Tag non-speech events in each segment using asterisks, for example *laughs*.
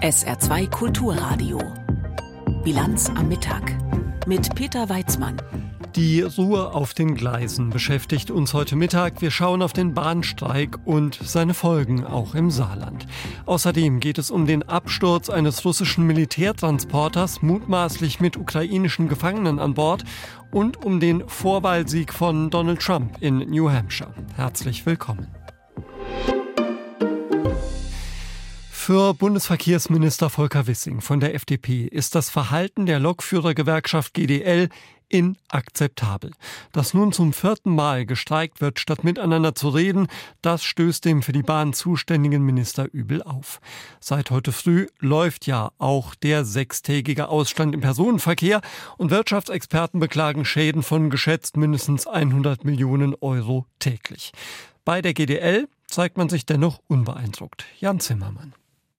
SR2 Kulturradio. Bilanz am Mittag mit Peter Weizmann. Die Ruhe auf den Gleisen beschäftigt uns heute Mittag. Wir schauen auf den Bahnstreik und seine Folgen auch im Saarland. Außerdem geht es um den Absturz eines russischen Militärtransporters, mutmaßlich mit ukrainischen Gefangenen an Bord, und um den Vorwahlsieg von Donald Trump in New Hampshire. Herzlich willkommen. Für Bundesverkehrsminister Volker Wissing von der FDP ist das Verhalten der Lokführergewerkschaft GDL inakzeptabel. Dass nun zum vierten Mal gestreikt wird, statt miteinander zu reden, das stößt dem für die Bahn zuständigen Minister übel auf. Seit heute früh läuft ja auch der sechstägige Ausstand im Personenverkehr und Wirtschaftsexperten beklagen Schäden von geschätzt mindestens 100 Millionen Euro täglich. Bei der GDL zeigt man sich dennoch unbeeindruckt. Jan Zimmermann.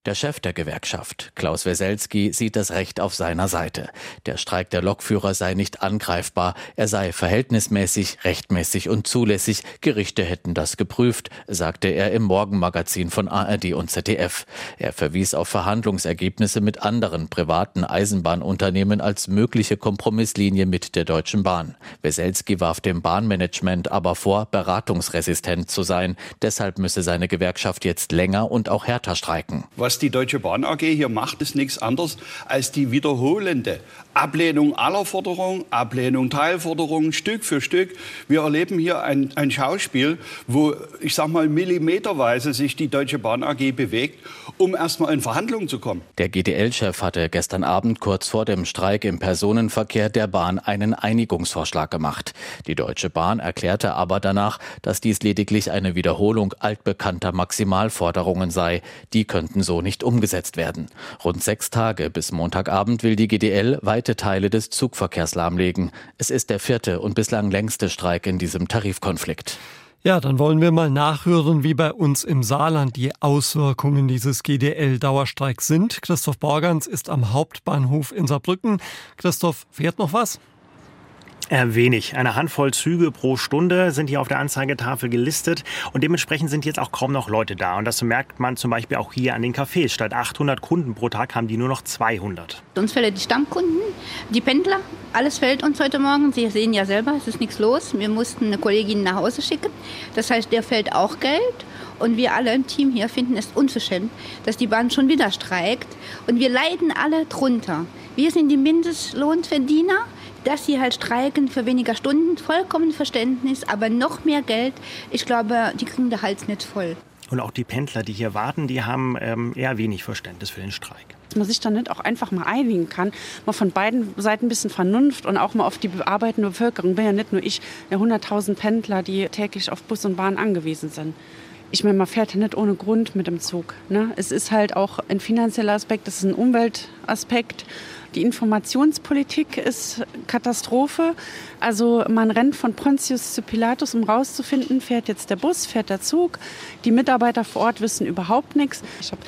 Der Chef der Gewerkschaft, Klaus Weselski, sieht das Recht auf seiner Seite. Der Streik der Lokführer sei nicht angreifbar, er sei verhältnismäßig, rechtmäßig und zulässig. Gerichte hätten das geprüft, sagte er im Morgenmagazin von ARD und ZDF. Er verwies auf Verhandlungsergebnisse mit anderen privaten Eisenbahnunternehmen als mögliche Kompromisslinie mit der Deutschen Bahn. Weselski warf dem Bahnmanagement aber vor, beratungsresistent zu sein. Deshalb müsse seine Gewerkschaft jetzt länger und auch härter streiken. Was was die Deutsche Bahn AG hier macht, ist nichts anderes als die wiederholende Ablehnung aller Forderungen, Ablehnung Teilforderungen, Stück für Stück. Wir erleben hier ein, ein Schauspiel, wo, ich sag mal, millimeterweise sich die Deutsche Bahn AG bewegt, um erstmal in Verhandlungen zu kommen. Der GDL-Chef hatte gestern Abend kurz vor dem Streik im Personenverkehr der Bahn einen Einigungsvorschlag gemacht. Die Deutsche Bahn erklärte aber danach, dass dies lediglich eine Wiederholung altbekannter Maximalforderungen sei. Die könnten so nicht umgesetzt werden. Rund sechs Tage bis Montagabend will die GDL weite Teile des Zugverkehrs lahmlegen. Es ist der vierte und bislang längste Streik in diesem Tarifkonflikt. Ja, dann wollen wir mal nachhören, wie bei uns im Saarland die Auswirkungen dieses GDL-Dauerstreiks sind. Christoph Borgans ist am Hauptbahnhof in Saarbrücken. Christoph, fährt noch was? Äh, wenig. Eine Handvoll Züge pro Stunde sind hier auf der Anzeigetafel gelistet und dementsprechend sind jetzt auch kaum noch Leute da. Und das merkt man zum Beispiel auch hier an den Cafés. Statt 800 Kunden pro Tag haben die nur noch 200. Uns fällt die Stammkunden, die Pendler, alles fällt uns heute Morgen. Sie sehen ja selber, es ist nichts los. Wir mussten eine Kollegin nach Hause schicken. Das heißt, der fällt auch Geld. Und wir alle im Team hier finden es unverschämt, dass die Bahn schon wieder streikt. Und wir leiden alle drunter. Wir sind die Mindestlohnverdiener dass sie halt streiken für weniger Stunden, vollkommen Verständnis, aber noch mehr Geld. Ich glaube, die kriegen den Hals nicht voll. Und auch die Pendler, die hier warten, die haben ähm, eher wenig Verständnis für den Streik. Dass man sich dann nicht auch einfach mal einigen kann, mal von beiden Seiten ein bisschen Vernunft und auch mal auf die arbeitende Bevölkerung. Bin ja nicht nur ich, ja 100.000 Pendler, die täglich auf Bus und Bahn angewiesen sind. Ich meine, man fährt ja nicht ohne Grund mit dem Zug. Ne? Es ist halt auch ein finanzieller Aspekt, es ist ein Umweltaspekt. Die Informationspolitik ist Katastrophe. Also man rennt von Pontius zu Pilatus, um rauszufinden, fährt jetzt der Bus, fährt der Zug. Die Mitarbeiter vor Ort wissen überhaupt nichts. Ich habe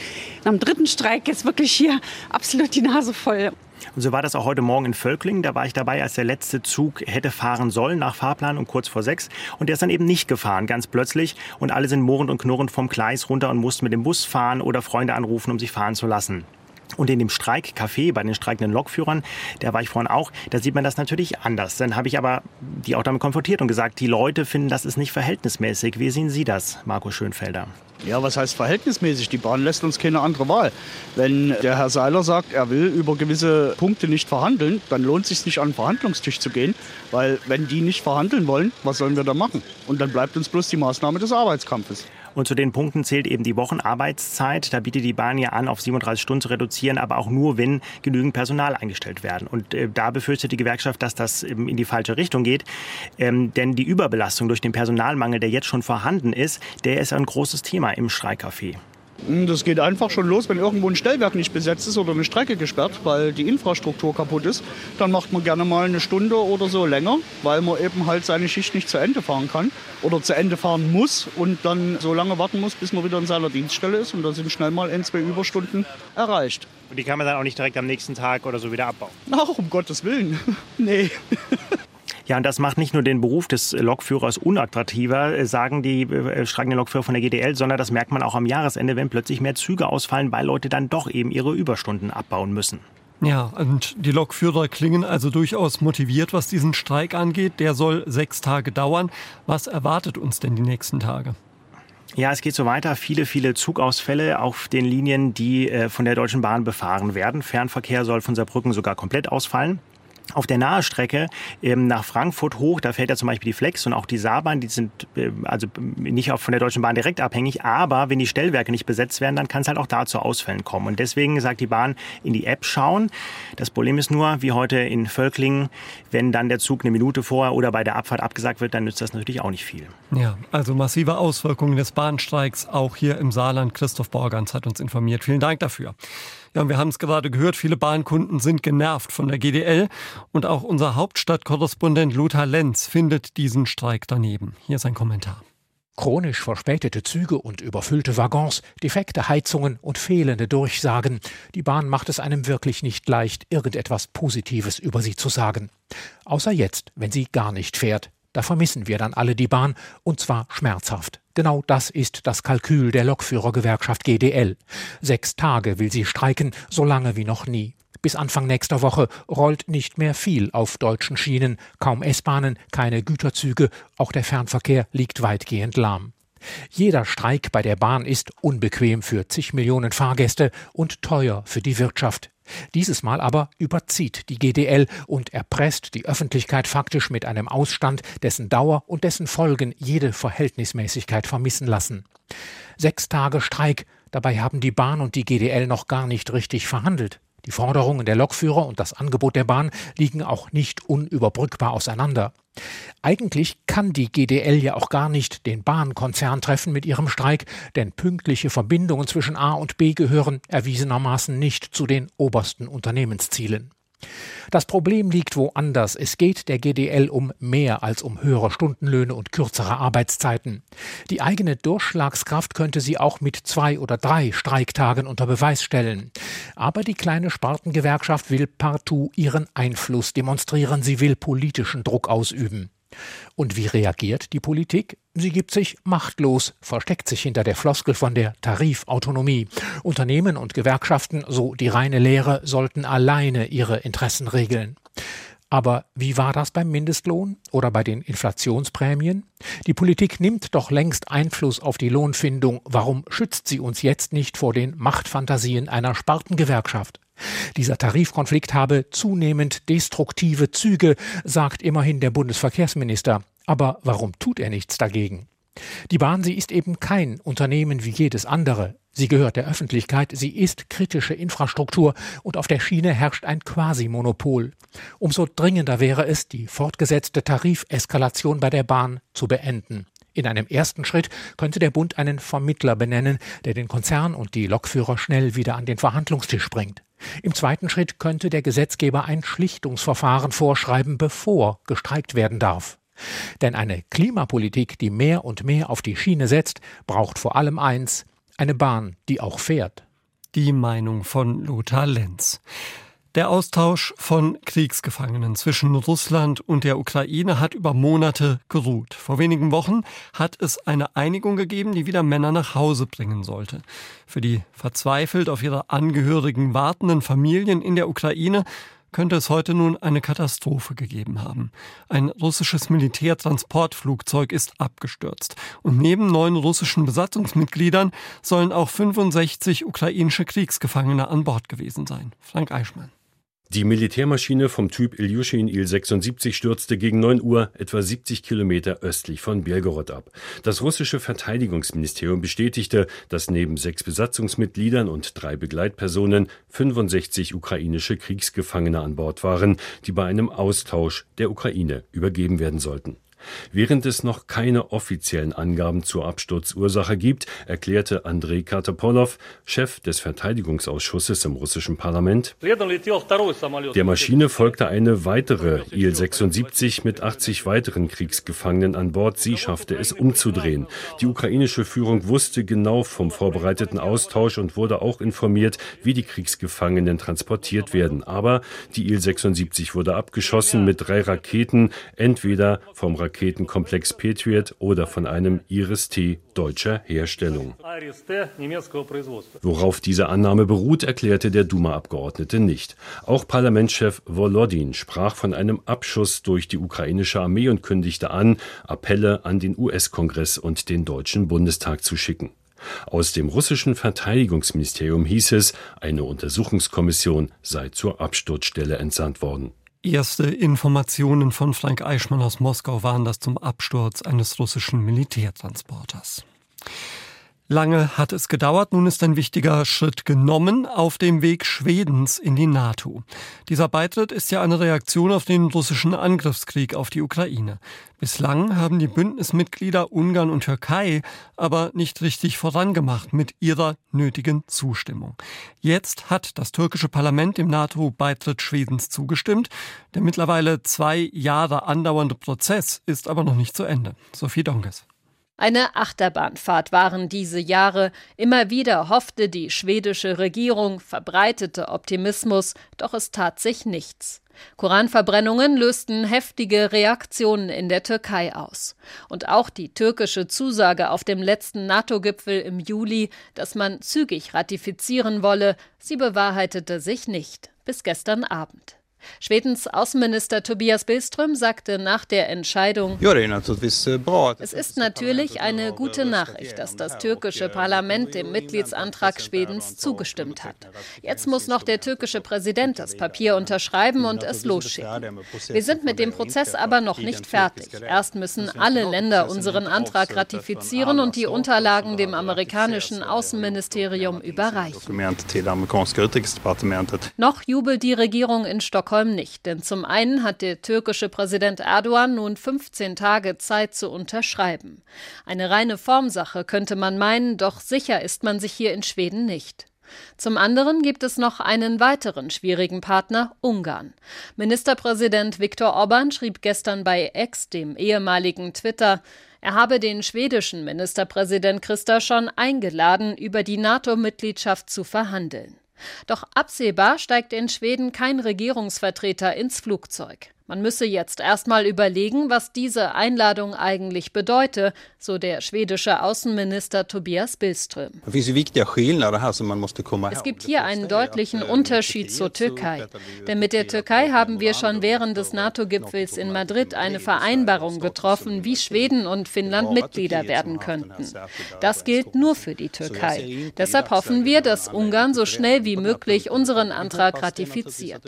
am dritten Streik jetzt wirklich hier absolut die Nase voll. Und so war das auch heute Morgen in Völklingen. Da war ich dabei, als der letzte Zug hätte fahren sollen nach Fahrplan um kurz vor sechs. Und der ist dann eben nicht gefahren, ganz plötzlich. Und alle sind murrend und knurrend vom Gleis runter und mussten mit dem Bus fahren oder Freunde anrufen, um sich fahren zu lassen. Und in dem Streikcafé bei den streikenden Lokführern, da war ich vorhin auch, da sieht man das natürlich anders. Dann habe ich aber die auch damit konfrontiert und gesagt, die Leute finden, das ist nicht verhältnismäßig. Wie sehen Sie das, Marco Schönfelder? Ja, was heißt verhältnismäßig? Die Bahn lässt uns keine andere Wahl. Wenn der Herr Seiler sagt, er will über gewisse Punkte nicht verhandeln, dann lohnt es sich nicht an den Verhandlungstisch zu gehen, weil wenn die nicht verhandeln wollen, was sollen wir da machen? Und dann bleibt uns bloß die Maßnahme des Arbeitskampfes. Und zu den Punkten zählt eben die Wochenarbeitszeit. Da bietet die Bahn ja an, auf 37 Stunden zu reduzieren, aber auch nur, wenn genügend Personal eingestellt werden. Und äh, da befürchtet die Gewerkschaft, dass das eben in die falsche Richtung geht. Ähm, denn die Überbelastung durch den Personalmangel, der jetzt schon vorhanden ist, der ist ein großes Thema im Streikcafé. Hm, das geht einfach schon los, wenn irgendwo ein Stellwerk nicht besetzt ist oder eine Strecke gesperrt, weil die Infrastruktur kaputt ist. Dann macht man gerne mal eine Stunde oder so länger, weil man eben halt seine Schicht nicht zu Ende fahren kann oder zu Ende fahren muss und dann so lange warten muss, bis man wieder in seiner Dienststelle ist. Und da sind schnell mal ein, zwei Überstunden erreicht. Und die kann man dann auch nicht direkt am nächsten Tag oder so wieder abbauen? Ach, um Gottes Willen. *laughs* nee. *laughs* Ja, und das macht nicht nur den Beruf des Lokführers unattraktiver, äh, sagen die äh, streikenden Lokführer von der GDL, sondern das merkt man auch am Jahresende, wenn plötzlich mehr Züge ausfallen, weil Leute dann doch eben ihre Überstunden abbauen müssen. Ja, und die Lokführer klingen also durchaus motiviert, was diesen Streik angeht. Der soll sechs Tage dauern. Was erwartet uns denn die nächsten Tage? Ja, es geht so weiter. Viele, viele Zugausfälle auf den Linien, die äh, von der Deutschen Bahn befahren werden. Fernverkehr soll von Saarbrücken sogar komplett ausfallen. Auf der Nahestrecke ähm, nach Frankfurt hoch, da fährt ja zum Beispiel die Flex und auch die Saarbahn, die sind äh, also nicht auch von der Deutschen Bahn direkt abhängig, aber wenn die Stellwerke nicht besetzt werden, dann kann es halt auch da zu Ausfällen kommen. Und deswegen sagt die Bahn in die App schauen. Das Problem ist nur, wie heute in Völklingen, wenn dann der Zug eine Minute vorher oder bei der Abfahrt abgesagt wird, dann nützt das natürlich auch nicht viel. Ja, also massive Auswirkungen des Bahnstreiks auch hier im Saarland. Christoph Borgans hat uns informiert. Vielen Dank dafür. Ja, wir haben es gerade gehört, viele Bahnkunden sind genervt von der GDL und auch unser Hauptstadtkorrespondent Lothar Lenz findet diesen Streik daneben. Hier ist ein Kommentar. Chronisch verspätete Züge und überfüllte Waggons, defekte Heizungen und fehlende Durchsagen. Die Bahn macht es einem wirklich nicht leicht, irgendetwas Positives über sie zu sagen. Außer jetzt, wenn sie gar nicht fährt. Da vermissen wir dann alle die Bahn, und zwar schmerzhaft. Genau das ist das Kalkül der Lokführergewerkschaft GDL. Sechs Tage will sie streiken, so lange wie noch nie. Bis Anfang nächster Woche rollt nicht mehr viel auf deutschen Schienen, kaum S-Bahnen, keine Güterzüge, auch der Fernverkehr liegt weitgehend lahm. Jeder Streik bei der Bahn ist unbequem für zig Millionen Fahrgäste und teuer für die Wirtschaft. Dieses Mal aber überzieht die GDL und erpresst die Öffentlichkeit faktisch mit einem Ausstand, dessen Dauer und dessen Folgen jede Verhältnismäßigkeit vermissen lassen. Sechs Tage Streik, dabei haben die Bahn und die GDL noch gar nicht richtig verhandelt. Die Forderungen der Lokführer und das Angebot der Bahn liegen auch nicht unüberbrückbar auseinander. Eigentlich kann die GDL ja auch gar nicht den Bahnkonzern treffen mit ihrem Streik, denn pünktliche Verbindungen zwischen A und B gehören erwiesenermaßen nicht zu den obersten Unternehmenszielen. Das Problem liegt woanders. Es geht der GDL um mehr als um höhere Stundenlöhne und kürzere Arbeitszeiten. Die eigene Durchschlagskraft könnte sie auch mit zwei oder drei Streiktagen unter Beweis stellen. Aber die kleine Spartengewerkschaft will partout ihren Einfluss demonstrieren. Sie will politischen Druck ausüben. Und wie reagiert die Politik? Sie gibt sich machtlos, versteckt sich hinter der Floskel von der Tarifautonomie. Unternehmen und Gewerkschaften, so die reine Lehre, sollten alleine ihre Interessen regeln. Aber wie war das beim Mindestlohn oder bei den Inflationsprämien? Die Politik nimmt doch längst Einfluss auf die Lohnfindung. Warum schützt sie uns jetzt nicht vor den Machtfantasien einer Spartengewerkschaft? Dieser Tarifkonflikt habe zunehmend destruktive Züge, sagt immerhin der Bundesverkehrsminister. Aber warum tut er nichts dagegen? Die Bahn, sie ist eben kein Unternehmen wie jedes andere. Sie gehört der Öffentlichkeit, sie ist kritische Infrastruktur und auf der Schiene herrscht ein Quasi-Monopol. Umso dringender wäre es, die fortgesetzte Tarifeskalation bei der Bahn zu beenden. In einem ersten Schritt könnte der Bund einen Vermittler benennen, der den Konzern und die Lokführer schnell wieder an den Verhandlungstisch bringt. Im zweiten Schritt könnte der Gesetzgeber ein Schlichtungsverfahren vorschreiben, bevor gestreikt werden darf. Denn eine Klimapolitik, die mehr und mehr auf die Schiene setzt, braucht vor allem eins, eine Bahn, die auch fährt. Die Meinung von Lothar Lenz. Der Austausch von Kriegsgefangenen zwischen Russland und der Ukraine hat über Monate geruht. Vor wenigen Wochen hat es eine Einigung gegeben, die wieder Männer nach Hause bringen sollte. Für die verzweifelt auf ihre Angehörigen wartenden Familien in der Ukraine könnte es heute nun eine Katastrophe gegeben haben. Ein russisches Militärtransportflugzeug ist abgestürzt. Und neben neun russischen Besatzungsmitgliedern sollen auch 65 ukrainische Kriegsgefangene an Bord gewesen sein. Frank Eichmann. Die Militärmaschine vom Typ Ilyushin Il-76 stürzte gegen 9 Uhr etwa 70 Kilometer östlich von Belgorod ab. Das russische Verteidigungsministerium bestätigte, dass neben sechs Besatzungsmitgliedern und drei Begleitpersonen 65 ukrainische Kriegsgefangene an Bord waren, die bei einem Austausch der Ukraine übergeben werden sollten. Während es noch keine offiziellen Angaben zur Absturzursache gibt, erklärte Andrei Kartopolow, Chef des Verteidigungsausschusses im russischen Parlament, der Maschine folgte eine weitere Il-76 mit 80 weiteren Kriegsgefangenen an Bord. Sie schaffte es umzudrehen. Die ukrainische Führung wusste genau vom vorbereiteten Austausch und wurde auch informiert, wie die Kriegsgefangenen transportiert werden. Aber die Il-76 wurde abgeschossen mit drei Raketen, entweder vom Raketenkomplex Patriot oder von einem Iris-T deutscher Herstellung. Worauf diese Annahme beruht, erklärte der Duma-Abgeordnete nicht. Auch Parlamentschef Volodin sprach von einem Abschuss durch die ukrainische Armee und kündigte an, Appelle an den US-Kongress und den Deutschen Bundestag zu schicken. Aus dem russischen Verteidigungsministerium hieß es, eine Untersuchungskommission sei zur Absturzstelle entsandt worden. Erste Informationen von Frank Eichmann aus Moskau waren das zum Absturz eines russischen Militärtransporters. Lange hat es gedauert, nun ist ein wichtiger Schritt genommen auf dem Weg Schwedens in die NATO. Dieser Beitritt ist ja eine Reaktion auf den russischen Angriffskrieg auf die Ukraine. Bislang haben die Bündnismitglieder Ungarn und Türkei aber nicht richtig vorangemacht mit ihrer nötigen Zustimmung. Jetzt hat das türkische Parlament dem NATO-Beitritt Schwedens zugestimmt. Der mittlerweile zwei Jahre andauernde Prozess ist aber noch nicht zu Ende. Sophie Donges. Eine Achterbahnfahrt waren diese Jahre. Immer wieder hoffte die schwedische Regierung, verbreitete Optimismus, doch es tat sich nichts. Koranverbrennungen lösten heftige Reaktionen in der Türkei aus. Und auch die türkische Zusage auf dem letzten NATO-Gipfel im Juli, dass man zügig ratifizieren wolle, sie bewahrheitete sich nicht. Bis gestern Abend. Schwedens Außenminister Tobias Billström sagte nach der Entscheidung, es ist natürlich eine gute Nachricht, dass das türkische Parlament dem Mitgliedsantrag Schwedens zugestimmt hat. Jetzt muss noch der türkische Präsident das Papier unterschreiben und es losschicken. Wir sind mit dem Prozess aber noch nicht fertig. Erst müssen alle Länder unseren Antrag ratifizieren und die Unterlagen dem amerikanischen Außenministerium überreichen. Noch jubelt die Regierung in Stockholm Stockholm nicht, denn zum einen hat der türkische Präsident Erdogan nun 15 Tage Zeit zu unterschreiben. Eine reine Formsache könnte man meinen, doch sicher ist man sich hier in Schweden nicht. Zum anderen gibt es noch einen weiteren schwierigen Partner, Ungarn. Ministerpräsident Viktor Orban schrieb gestern bei Ex, dem ehemaligen Twitter, er habe den schwedischen Ministerpräsident Christa schon eingeladen, über die NATO-Mitgliedschaft zu verhandeln. Doch absehbar steigt in Schweden kein Regierungsvertreter ins Flugzeug. Man müsse jetzt erstmal überlegen, was diese Einladung eigentlich bedeute, so der schwedische Außenminister Tobias Billström. Es gibt hier einen deutlichen Unterschied zur Türkei. Denn mit der Türkei haben wir schon während des NATO-Gipfels in Madrid eine Vereinbarung getroffen, wie Schweden und Finnland Mitglieder werden könnten. Das gilt nur für die Türkei. Deshalb hoffen wir, dass Ungarn so schnell wie möglich unseren Antrag ratifiziert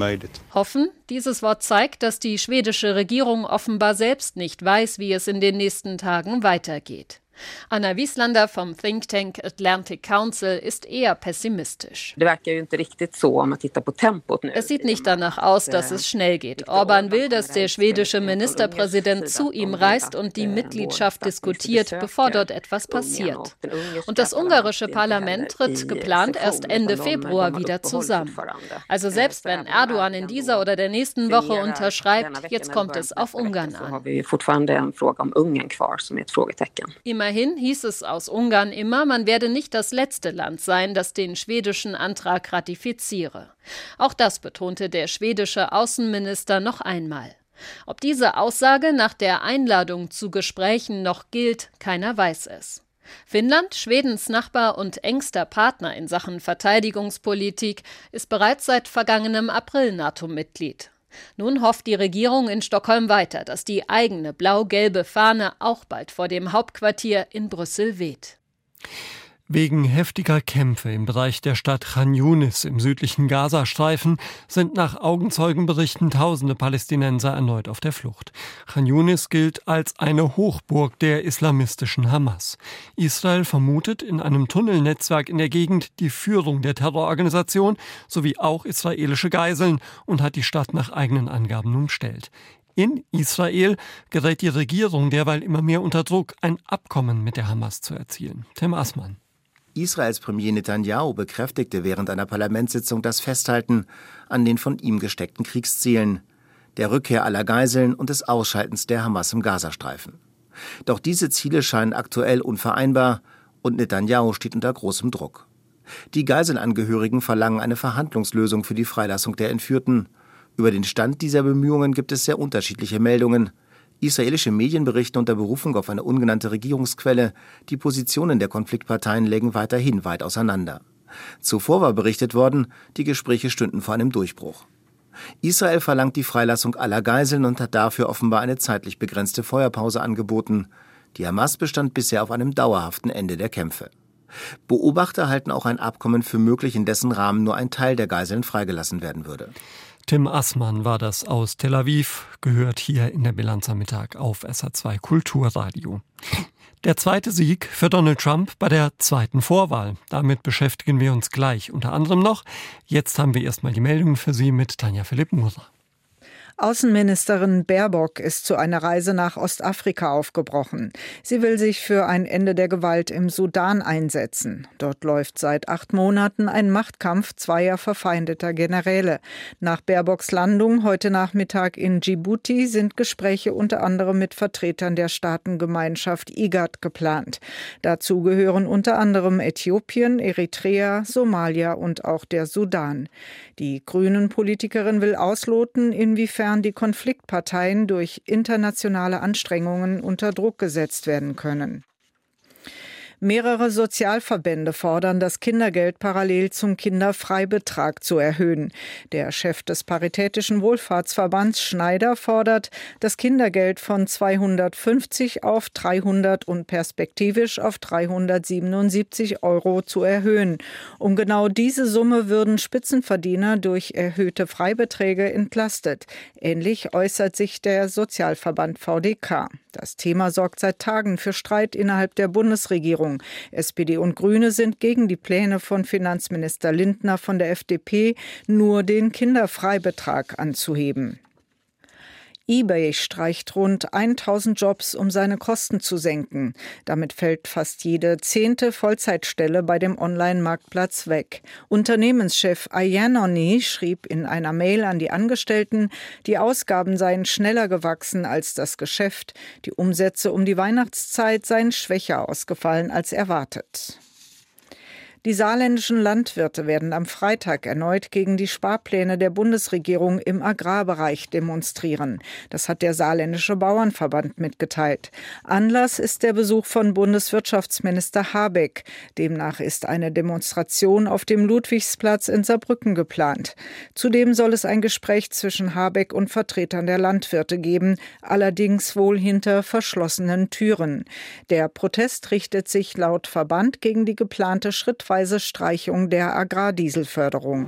möjligt. Hoffen, dieses Wort zeigt, dass die schwedische Regierung offenbar selbst nicht weiß, wie es in den nächsten Tagen weitergeht. Anna Wieslander vom Think Tank Atlantic Council ist eher pessimistisch. Es sieht nicht danach aus, dass es schnell geht. Orban will, dass der schwedische Ministerpräsident zu ihm reist und die Mitgliedschaft diskutiert, bevor dort etwas passiert. Und das ungarische Parlament tritt geplant erst Ende Februar wieder zusammen. Also selbst wenn Erdogan in dieser oder der nächsten Woche unterschreibt, jetzt kommt es auf Ungarn an. Immerhin Immerhin hieß es aus Ungarn immer, man werde nicht das letzte Land sein, das den schwedischen Antrag ratifiziere. Auch das betonte der schwedische Außenminister noch einmal. Ob diese Aussage nach der Einladung zu Gesprächen noch gilt, keiner weiß es. Finnland, Schwedens Nachbar und engster Partner in Sachen Verteidigungspolitik, ist bereits seit vergangenem April NATO-Mitglied. Nun hofft die Regierung in Stockholm weiter, dass die eigene blau-gelbe Fahne auch bald vor dem Hauptquartier in Brüssel weht. Wegen heftiger Kämpfe im Bereich der Stadt Khan Yunis im südlichen Gazastreifen sind nach Augenzeugenberichten tausende Palästinenser erneut auf der Flucht. Khan Yunis gilt als eine Hochburg der islamistischen Hamas. Israel vermutet in einem Tunnelnetzwerk in der Gegend die Führung der Terrororganisation sowie auch israelische Geiseln und hat die Stadt nach eigenen Angaben umstellt. In Israel gerät die Regierung derweil immer mehr unter Druck, ein Abkommen mit der Hamas zu erzielen. Tim Assmann. Israels Premier Netanyahu bekräftigte während einer Parlamentssitzung das Festhalten an den von ihm gesteckten Kriegszielen, der Rückkehr aller Geiseln und des Ausschaltens der Hamas im Gazastreifen. Doch diese Ziele scheinen aktuell unvereinbar und Netanyahu steht unter großem Druck. Die Geiselangehörigen verlangen eine Verhandlungslösung für die Freilassung der Entführten. Über den Stand dieser Bemühungen gibt es sehr unterschiedliche Meldungen. Israelische Medien berichten unter Berufung auf eine ungenannte Regierungsquelle, die Positionen der Konfliktparteien lägen weiterhin weit auseinander. Zuvor war berichtet worden, die Gespräche stünden vor einem Durchbruch. Israel verlangt die Freilassung aller Geiseln und hat dafür offenbar eine zeitlich begrenzte Feuerpause angeboten. Die Hamas bestand bisher auf einem dauerhaften Ende der Kämpfe. Beobachter halten auch ein Abkommen für möglich, in dessen Rahmen nur ein Teil der Geiseln freigelassen werden würde. Tim Assmann war das aus Tel Aviv, gehört hier in der Bilanz am Mittag auf SA2 Kulturradio. Der zweite Sieg für Donald Trump bei der zweiten Vorwahl. Damit beschäftigen wir uns gleich unter anderem noch. Jetzt haben wir erstmal die Meldungen für Sie mit Tanja Philipp Muser. Außenministerin Baerbock ist zu einer Reise nach Ostafrika aufgebrochen. Sie will sich für ein Ende der Gewalt im Sudan einsetzen. Dort läuft seit acht Monaten ein Machtkampf zweier verfeindeter Generäle. Nach Baerbocks Landung heute Nachmittag in Djibouti sind Gespräche unter anderem mit Vertretern der Staatengemeinschaft IGAD geplant. Dazu gehören unter anderem Äthiopien, Eritrea, Somalia und auch der Sudan. Die Grünen-Politikerin will ausloten, inwiefern die Konfliktparteien durch internationale Anstrengungen unter Druck gesetzt werden können. Mehrere Sozialverbände fordern, das Kindergeld parallel zum Kinderfreibetrag zu erhöhen. Der Chef des Paritätischen Wohlfahrtsverbands Schneider fordert, das Kindergeld von 250 auf 300 und perspektivisch auf 377 Euro zu erhöhen. Um genau diese Summe würden Spitzenverdiener durch erhöhte Freibeträge entlastet. Ähnlich äußert sich der Sozialverband VDK. Das Thema sorgt seit Tagen für Streit innerhalb der Bundesregierung. SPD und Grüne sind gegen die Pläne von Finanzminister Lindner von der FDP, nur den Kinderfreibetrag anzuheben eBay streicht rund 1000 Jobs, um seine Kosten zu senken. Damit fällt fast jede zehnte Vollzeitstelle bei dem Online-Marktplatz weg. Unternehmenschef Ayanoni schrieb in einer Mail an die Angestellten, die Ausgaben seien schneller gewachsen als das Geschäft. Die Umsätze um die Weihnachtszeit seien schwächer ausgefallen als erwartet. Die saarländischen Landwirte werden am Freitag erneut gegen die Sparpläne der Bundesregierung im Agrarbereich demonstrieren. Das hat der saarländische Bauernverband mitgeteilt. Anlass ist der Besuch von Bundeswirtschaftsminister Habeck. Demnach ist eine Demonstration auf dem Ludwigsplatz in Saarbrücken geplant. Zudem soll es ein Gespräch zwischen Habeck und Vertretern der Landwirte geben, allerdings wohl hinter verschlossenen Türen. Der Protest richtet sich laut Verband gegen die geplante Schrittweise schrittweise Streichung der Agrardieselförderung.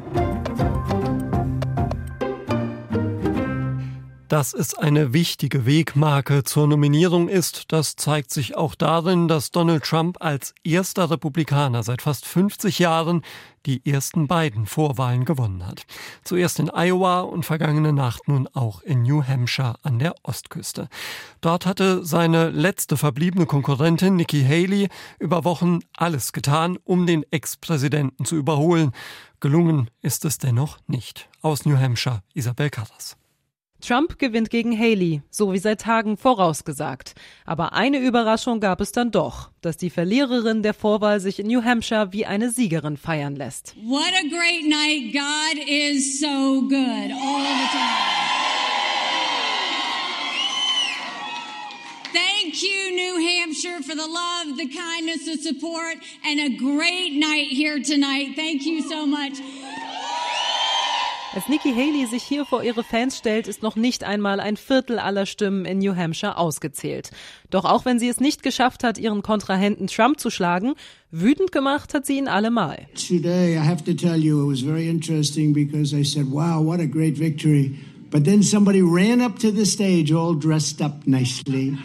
Dass es eine wichtige Wegmarke zur Nominierung ist, das zeigt sich auch darin, dass Donald Trump als erster Republikaner seit fast 50 Jahren die ersten beiden Vorwahlen gewonnen hat. Zuerst in Iowa und vergangene Nacht nun auch in New Hampshire an der Ostküste. Dort hatte seine letzte verbliebene Konkurrentin Nikki Haley über Wochen alles getan, um den Ex-Präsidenten zu überholen. Gelungen ist es dennoch nicht. Aus New Hampshire, Isabel Carras. Trump gewinnt gegen Haley, so wie seit Tagen vorausgesagt. Aber eine Überraschung gab es dann doch, dass die Verliererin der Vorwahl sich in New Hampshire wie eine Siegerin feiern lässt. What a great night. God is so good all the time. Thank you, New Hampshire, for the love, the kindness, the support, and a great night here tonight. Thank you so much. Als Nikki Haley sich hier vor ihre Fans stellt, ist noch nicht einmal ein Viertel aller Stimmen in New Hampshire ausgezählt. Doch auch wenn sie es nicht geschafft hat, ihren Kontrahenten Trump zu schlagen, wütend gemacht hat sie ihn allemal. Today I have to tell you it was very interesting because I said, wow, what a great victory. But then somebody ran up to the stage all dressed up nicely.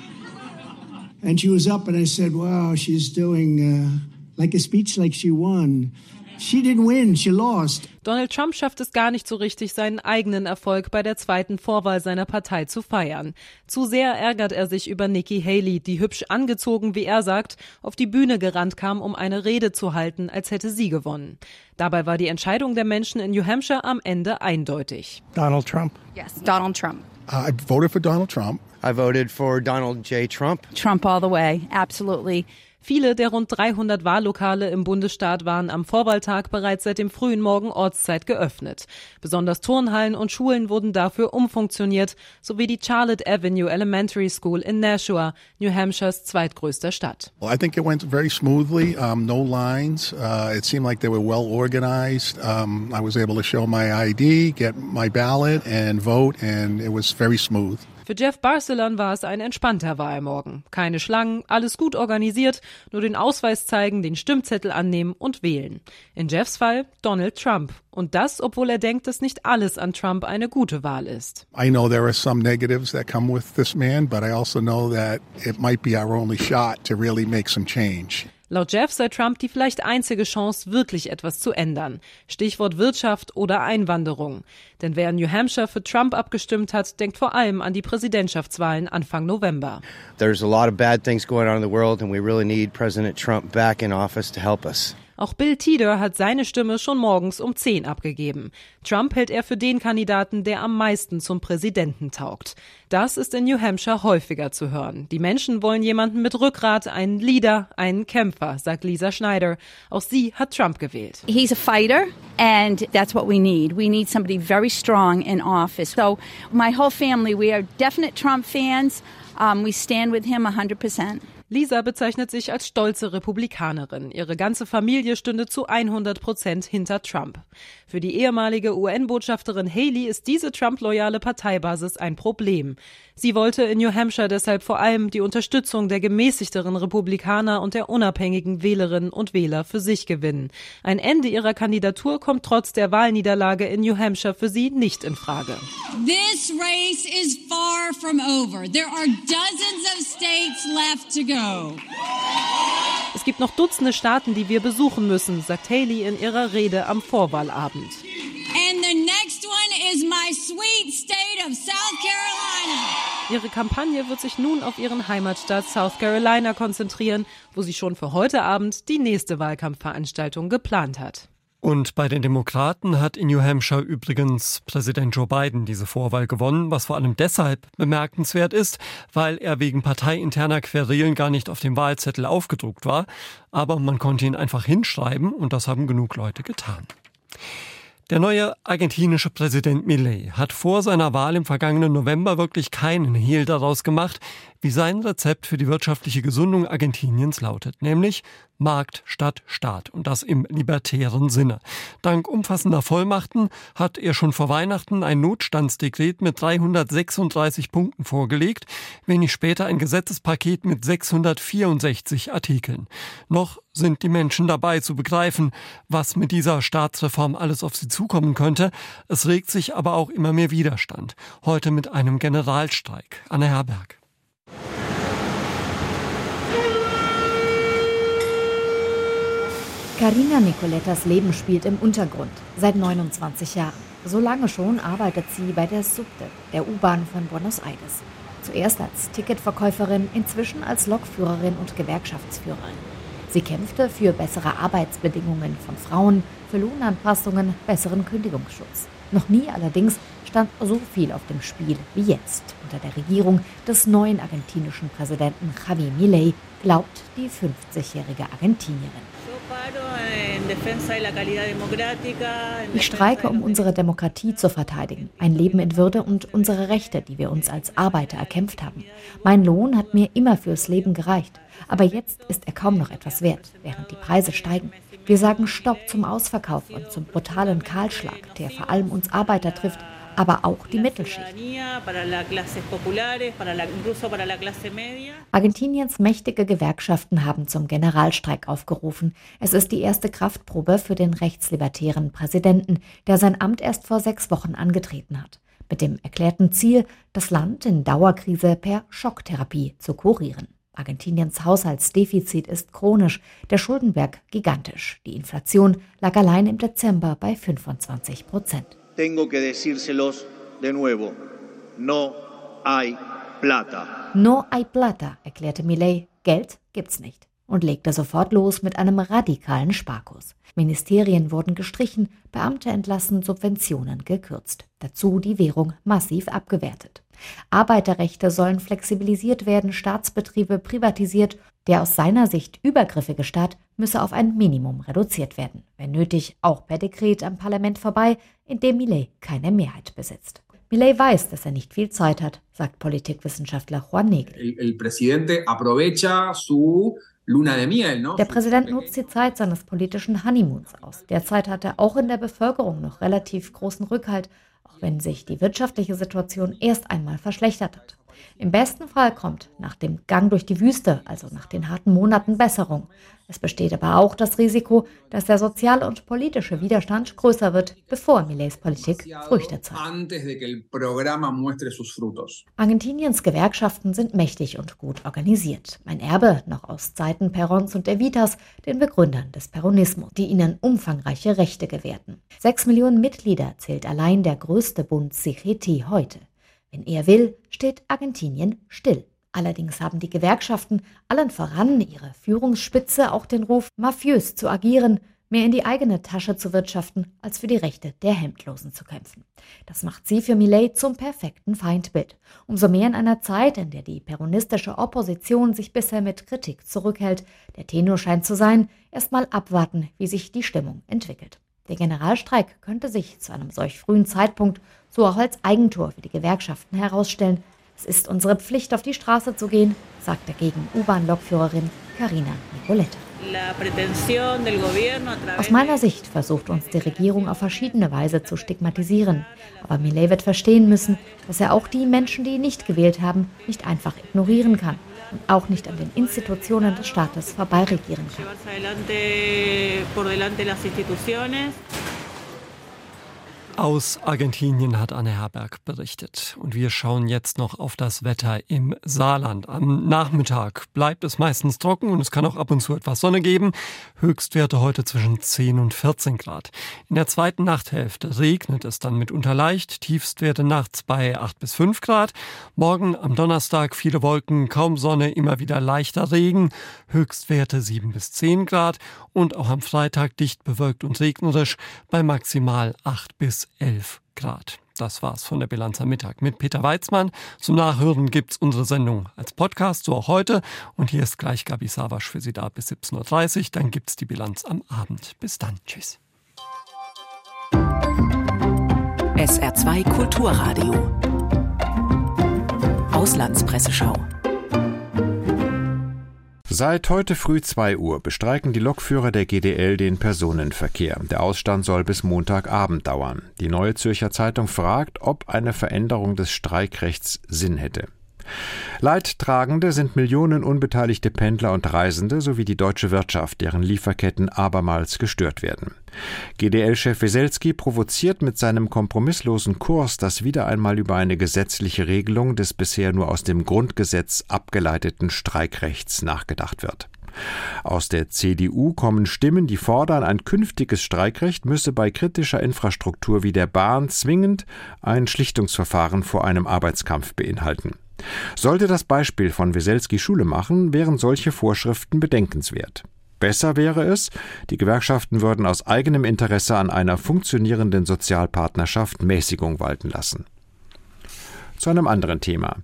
And she was up and I said, wow, she's doing uh, like a speech like she won. She didn't win, she lost. Donald Trump schafft es gar nicht so richtig, seinen eigenen Erfolg bei der zweiten Vorwahl seiner Partei zu feiern. Zu sehr ärgert er sich über Nikki Haley, die hübsch angezogen, wie er sagt, auf die Bühne gerannt kam, um eine Rede zu halten, als hätte sie gewonnen. Dabei war die Entscheidung der Menschen in New Hampshire am Ende eindeutig. Donald Trump. Yes, Donald Trump. I voted for Donald Trump. I voted for Donald J. Trump. Trump all the way, absolutely. Viele der rund 300 Wahllokale im Bundesstaat waren am Vorwahltag bereits seit dem frühen Morgen Ortszeit geöffnet. Besonders Turnhallen und Schulen wurden dafür umfunktioniert, sowie die Charlotte Avenue Elementary School in Nashua, New Hampshires zweitgrößter Stadt. Well, I think it went very smoothly. Um, no lines. Uh, it seemed like they were well organized. Um, I was able to show my ID, get my ballot, and vote, and it was very smooth. Für Jeff Barcelon war es ein entspannter Wahlmorgen. Keine Schlangen, alles gut organisiert, nur den Ausweis zeigen, den Stimmzettel annehmen und wählen. In Jeffs Fall Donald Trump. Und das, obwohl er denkt, dass nicht alles an Trump eine gute Wahl ist. I know there are some negatives that come with this man, but I also know that it might be our only shot to really make some change. Laut Jeff sei Trump die vielleicht einzige Chance, wirklich etwas zu ändern. Stichwort Wirtschaft oder Einwanderung. Denn wer in New Hampshire für Trump abgestimmt hat, denkt vor allem an die Präsidentschaftswahlen Anfang November. There's a lot of bad things going on in the world and we really need President Trump back in office to help us. Auch Bill Tieder hat seine Stimme schon morgens um 10 abgegeben. Trump hält er für den Kandidaten, der am meisten zum Präsidenten taugt. Das ist in New Hampshire häufiger zu hören. Die Menschen wollen jemanden mit Rückgrat, einen Leader, einen Kämpfer, sagt Lisa Schneider. Auch sie hat Trump gewählt. He's a fighter and that's what we need. We need somebody very strong in office. So my whole family, we are definite Trump fans. Um, we stand with him 100%. Lisa bezeichnet sich als stolze Republikanerin. Ihre ganze Familie stünde zu 100 Prozent hinter Trump. Für die ehemalige UN-Botschafterin Haley ist diese Trump-loyale Parteibasis ein Problem. Sie wollte in New Hampshire deshalb vor allem die Unterstützung der gemäßigteren Republikaner und der unabhängigen Wählerinnen und Wähler für sich gewinnen. Ein Ende ihrer Kandidatur kommt trotz der Wahlniederlage in New Hampshire für sie nicht in Frage. This race is far from over. There are dozens of states left to go. Es gibt noch Dutzende Staaten, die wir besuchen müssen, sagt Haley in ihrer Rede am Vorwahlabend. Ihre Kampagne wird sich nun auf ihren Heimatstaat South Carolina konzentrieren, wo sie schon für heute Abend die nächste Wahlkampfveranstaltung geplant hat. Und bei den Demokraten hat in New Hampshire übrigens Präsident Joe Biden diese Vorwahl gewonnen, was vor allem deshalb bemerkenswert ist, weil er wegen parteiinterner Querelen gar nicht auf dem Wahlzettel aufgedruckt war, aber man konnte ihn einfach hinschreiben und das haben genug Leute getan. Der neue argentinische Präsident Millet hat vor seiner Wahl im vergangenen November wirklich keinen Hehl daraus gemacht, wie sein Rezept für die wirtschaftliche Gesundung Argentiniens lautet, nämlich Markt statt Staat und das im libertären Sinne. Dank umfassender Vollmachten hat er schon vor Weihnachten ein Notstandsdekret mit 336 Punkten vorgelegt, wenig später ein Gesetzespaket mit 664 Artikeln. Noch sind die Menschen dabei zu begreifen, was mit dieser Staatsreform alles auf sie zukommen könnte. Es regt sich aber auch immer mehr Widerstand. Heute mit einem Generalstreik. Anne Herberg. Carina Nicolettas Leben spielt im Untergrund, seit 29 Jahren. So lange schon arbeitet sie bei der Subte, der U-Bahn von Buenos Aires. Zuerst als Ticketverkäuferin, inzwischen als Lokführerin und Gewerkschaftsführerin. Sie kämpfte für bessere Arbeitsbedingungen von Frauen, für Lohnanpassungen, besseren Kündigungsschutz. Noch nie allerdings stand so viel auf dem Spiel wie jetzt. Unter der Regierung des neuen argentinischen Präsidenten Javier Milei glaubt die 50-jährige Argentinierin. Ich streike, um unsere Demokratie zu verteidigen, ein Leben in Würde und unsere Rechte, die wir uns als Arbeiter erkämpft haben. Mein Lohn hat mir immer fürs Leben gereicht, aber jetzt ist er kaum noch etwas wert, während die Preise steigen. Wir sagen Stopp zum Ausverkauf und zum brutalen Kahlschlag, der vor allem uns Arbeiter trifft, aber auch die Mittelschicht. Argentiniens mächtige Gewerkschaften haben zum Generalstreik aufgerufen. Es ist die erste Kraftprobe für den rechtslibertären Präsidenten, der sein Amt erst vor sechs Wochen angetreten hat. Mit dem erklärten Ziel, das Land in Dauerkrise per Schocktherapie zu kurieren. Argentiniens Haushaltsdefizit ist chronisch, der Schuldenberg gigantisch. Die Inflation lag allein im Dezember bei 25 Prozent. Tengo que decírselos de nuevo. No hay plata. No hay plata, erklärte Millet. Geld gibt's nicht. Und legte sofort los mit einem radikalen Sparkurs. Ministerien wurden gestrichen, Beamte entlassen, Subventionen gekürzt. Dazu die Währung massiv abgewertet. Arbeiterrechte sollen flexibilisiert werden, Staatsbetriebe privatisiert. Der aus seiner Sicht übergriffige Staat müsse auf ein Minimum reduziert werden. Wenn nötig, auch per Dekret am Parlament vorbei, in dem Millet keine Mehrheit besitzt. Millet weiß, dass er nicht viel Zeit hat, sagt Politikwissenschaftler Juan Negri. Der Präsident nutzt die Zeit seines politischen Honeymoons aus. Derzeit hat er auch in der Bevölkerung noch relativ großen Rückhalt, auch wenn sich die wirtschaftliche Situation erst einmal verschlechtert hat. Im besten Fall kommt nach dem Gang durch die Wüste, also nach den harten Monaten, Besserung. Es besteht aber auch das Risiko, dass der soziale und politische Widerstand größer wird, bevor Millets Politik Früchte zeigt. Argentiniens Gewerkschaften sind mächtig und gut organisiert. Ein Erbe noch aus Zeiten Perons und Evitas, den Begründern des Peronismus, die ihnen umfangreiche Rechte gewährten. Sechs Millionen Mitglieder zählt allein der größte Bund CGT heute. Wenn er will, steht Argentinien still. Allerdings haben die Gewerkschaften allen voran ihre Führungsspitze auch den Ruf, mafiös zu agieren, mehr in die eigene Tasche zu wirtschaften, als für die Rechte der Hemdlosen zu kämpfen. Das macht sie für Millet zum perfekten Feindbild. Umso mehr in einer Zeit, in der die peronistische Opposition sich bisher mit Kritik zurückhält. Der Tenor scheint zu sein, erst mal abwarten, wie sich die Stimmung entwickelt. Der Generalstreik könnte sich zu einem solch frühen Zeitpunkt so auch als Eigentor für die Gewerkschaften herausstellen. Es ist unsere Pflicht, auf die Straße zu gehen, sagt dagegen U-Bahn-Lokführerin Carina Nicoletta. Aus meiner Sicht versucht uns die Regierung auf verschiedene Weise zu stigmatisieren. Aber Millet wird verstehen müssen, dass er auch die Menschen, die ihn nicht gewählt haben, nicht einfach ignorieren kann auch nicht an den Institutionen des Staates vorbeiregieren kann. Aus Argentinien hat Anne Herberg berichtet. Und wir schauen jetzt noch auf das Wetter im Saarland. Am Nachmittag bleibt es meistens trocken und es kann auch ab und zu etwas Sonne geben. Höchstwerte heute zwischen 10 und 14 Grad. In der zweiten Nachthälfte regnet es dann mitunter leicht. Tiefstwerte nachts bei 8 bis 5 Grad. Morgen am Donnerstag viele Wolken, kaum Sonne, immer wieder leichter Regen. Höchstwerte 7 bis 10 Grad. Und auch am Freitag dicht bewölkt und regnerisch bei maximal 8 bis 11 Grad. Das war's von der Bilanz am Mittag mit Peter Weizmann. Zum Nachhören gibt's unsere Sendung als Podcast, so auch heute. Und hier ist gleich Gabi Savasch für Sie da bis 17.30 Uhr. Dann gibt's die Bilanz am Abend. Bis dann. Tschüss. SR2 Kulturradio. Auslandspresseschau. Seit heute früh 2 Uhr bestreiken die Lokführer der GDL den Personenverkehr. Der Ausstand soll bis Montagabend dauern. Die Neue Zürcher Zeitung fragt, ob eine Veränderung des Streikrechts Sinn hätte. Leidtragende sind Millionen unbeteiligte Pendler und Reisende sowie die deutsche Wirtschaft, deren Lieferketten abermals gestört werden. GDL-Chef Weselski provoziert mit seinem kompromisslosen Kurs, dass wieder einmal über eine gesetzliche Regelung des bisher nur aus dem Grundgesetz abgeleiteten Streikrechts nachgedacht wird. Aus der CDU kommen Stimmen, die fordern, ein künftiges Streikrecht müsse bei kritischer Infrastruktur wie der Bahn zwingend ein Schlichtungsverfahren vor einem Arbeitskampf beinhalten. Sollte das Beispiel von Weselski Schule machen, wären solche Vorschriften bedenkenswert. Besser wäre es, die Gewerkschaften würden aus eigenem Interesse an einer funktionierenden Sozialpartnerschaft Mäßigung walten lassen. Zu einem anderen Thema.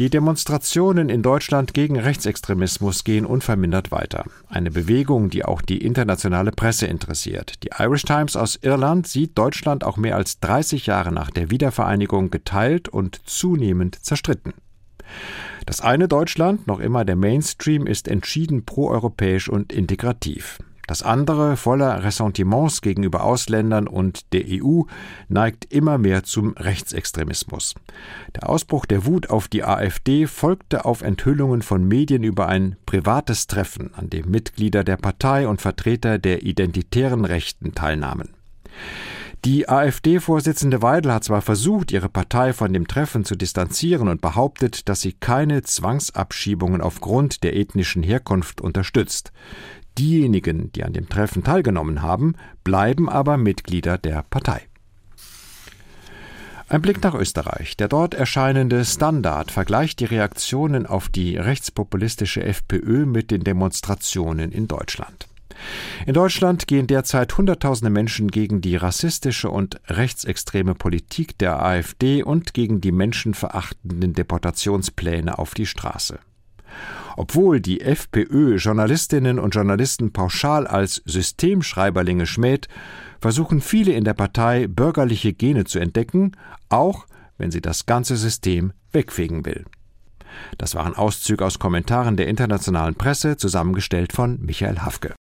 Die Demonstrationen in Deutschland gegen Rechtsextremismus gehen unvermindert weiter. Eine Bewegung, die auch die internationale Presse interessiert. Die Irish Times aus Irland sieht Deutschland auch mehr als 30 Jahre nach der Wiedervereinigung geteilt und zunehmend zerstritten. Das eine Deutschland, noch immer der Mainstream, ist entschieden proeuropäisch und integrativ. Das andere, voller Ressentiments gegenüber Ausländern und der EU, neigt immer mehr zum Rechtsextremismus. Der Ausbruch der Wut auf die AfD folgte auf Enthüllungen von Medien über ein privates Treffen, an dem Mitglieder der Partei und Vertreter der identitären Rechten teilnahmen. Die AfD-Vorsitzende Weidel hat zwar versucht, ihre Partei von dem Treffen zu distanzieren und behauptet, dass sie keine Zwangsabschiebungen aufgrund der ethnischen Herkunft unterstützt. Diejenigen, die an dem Treffen teilgenommen haben, bleiben aber Mitglieder der Partei. Ein Blick nach Österreich. Der dort erscheinende Standard vergleicht die Reaktionen auf die rechtspopulistische FPÖ mit den Demonstrationen in Deutschland. In Deutschland gehen derzeit Hunderttausende Menschen gegen die rassistische und rechtsextreme Politik der AfD und gegen die menschenverachtenden Deportationspläne auf die Straße. Obwohl die FPÖ Journalistinnen und Journalisten pauschal als Systemschreiberlinge schmäht, versuchen viele in der Partei bürgerliche Gene zu entdecken, auch wenn sie das ganze System wegfegen will. Das waren Auszüge aus Kommentaren der internationalen Presse, zusammengestellt von Michael Hafke.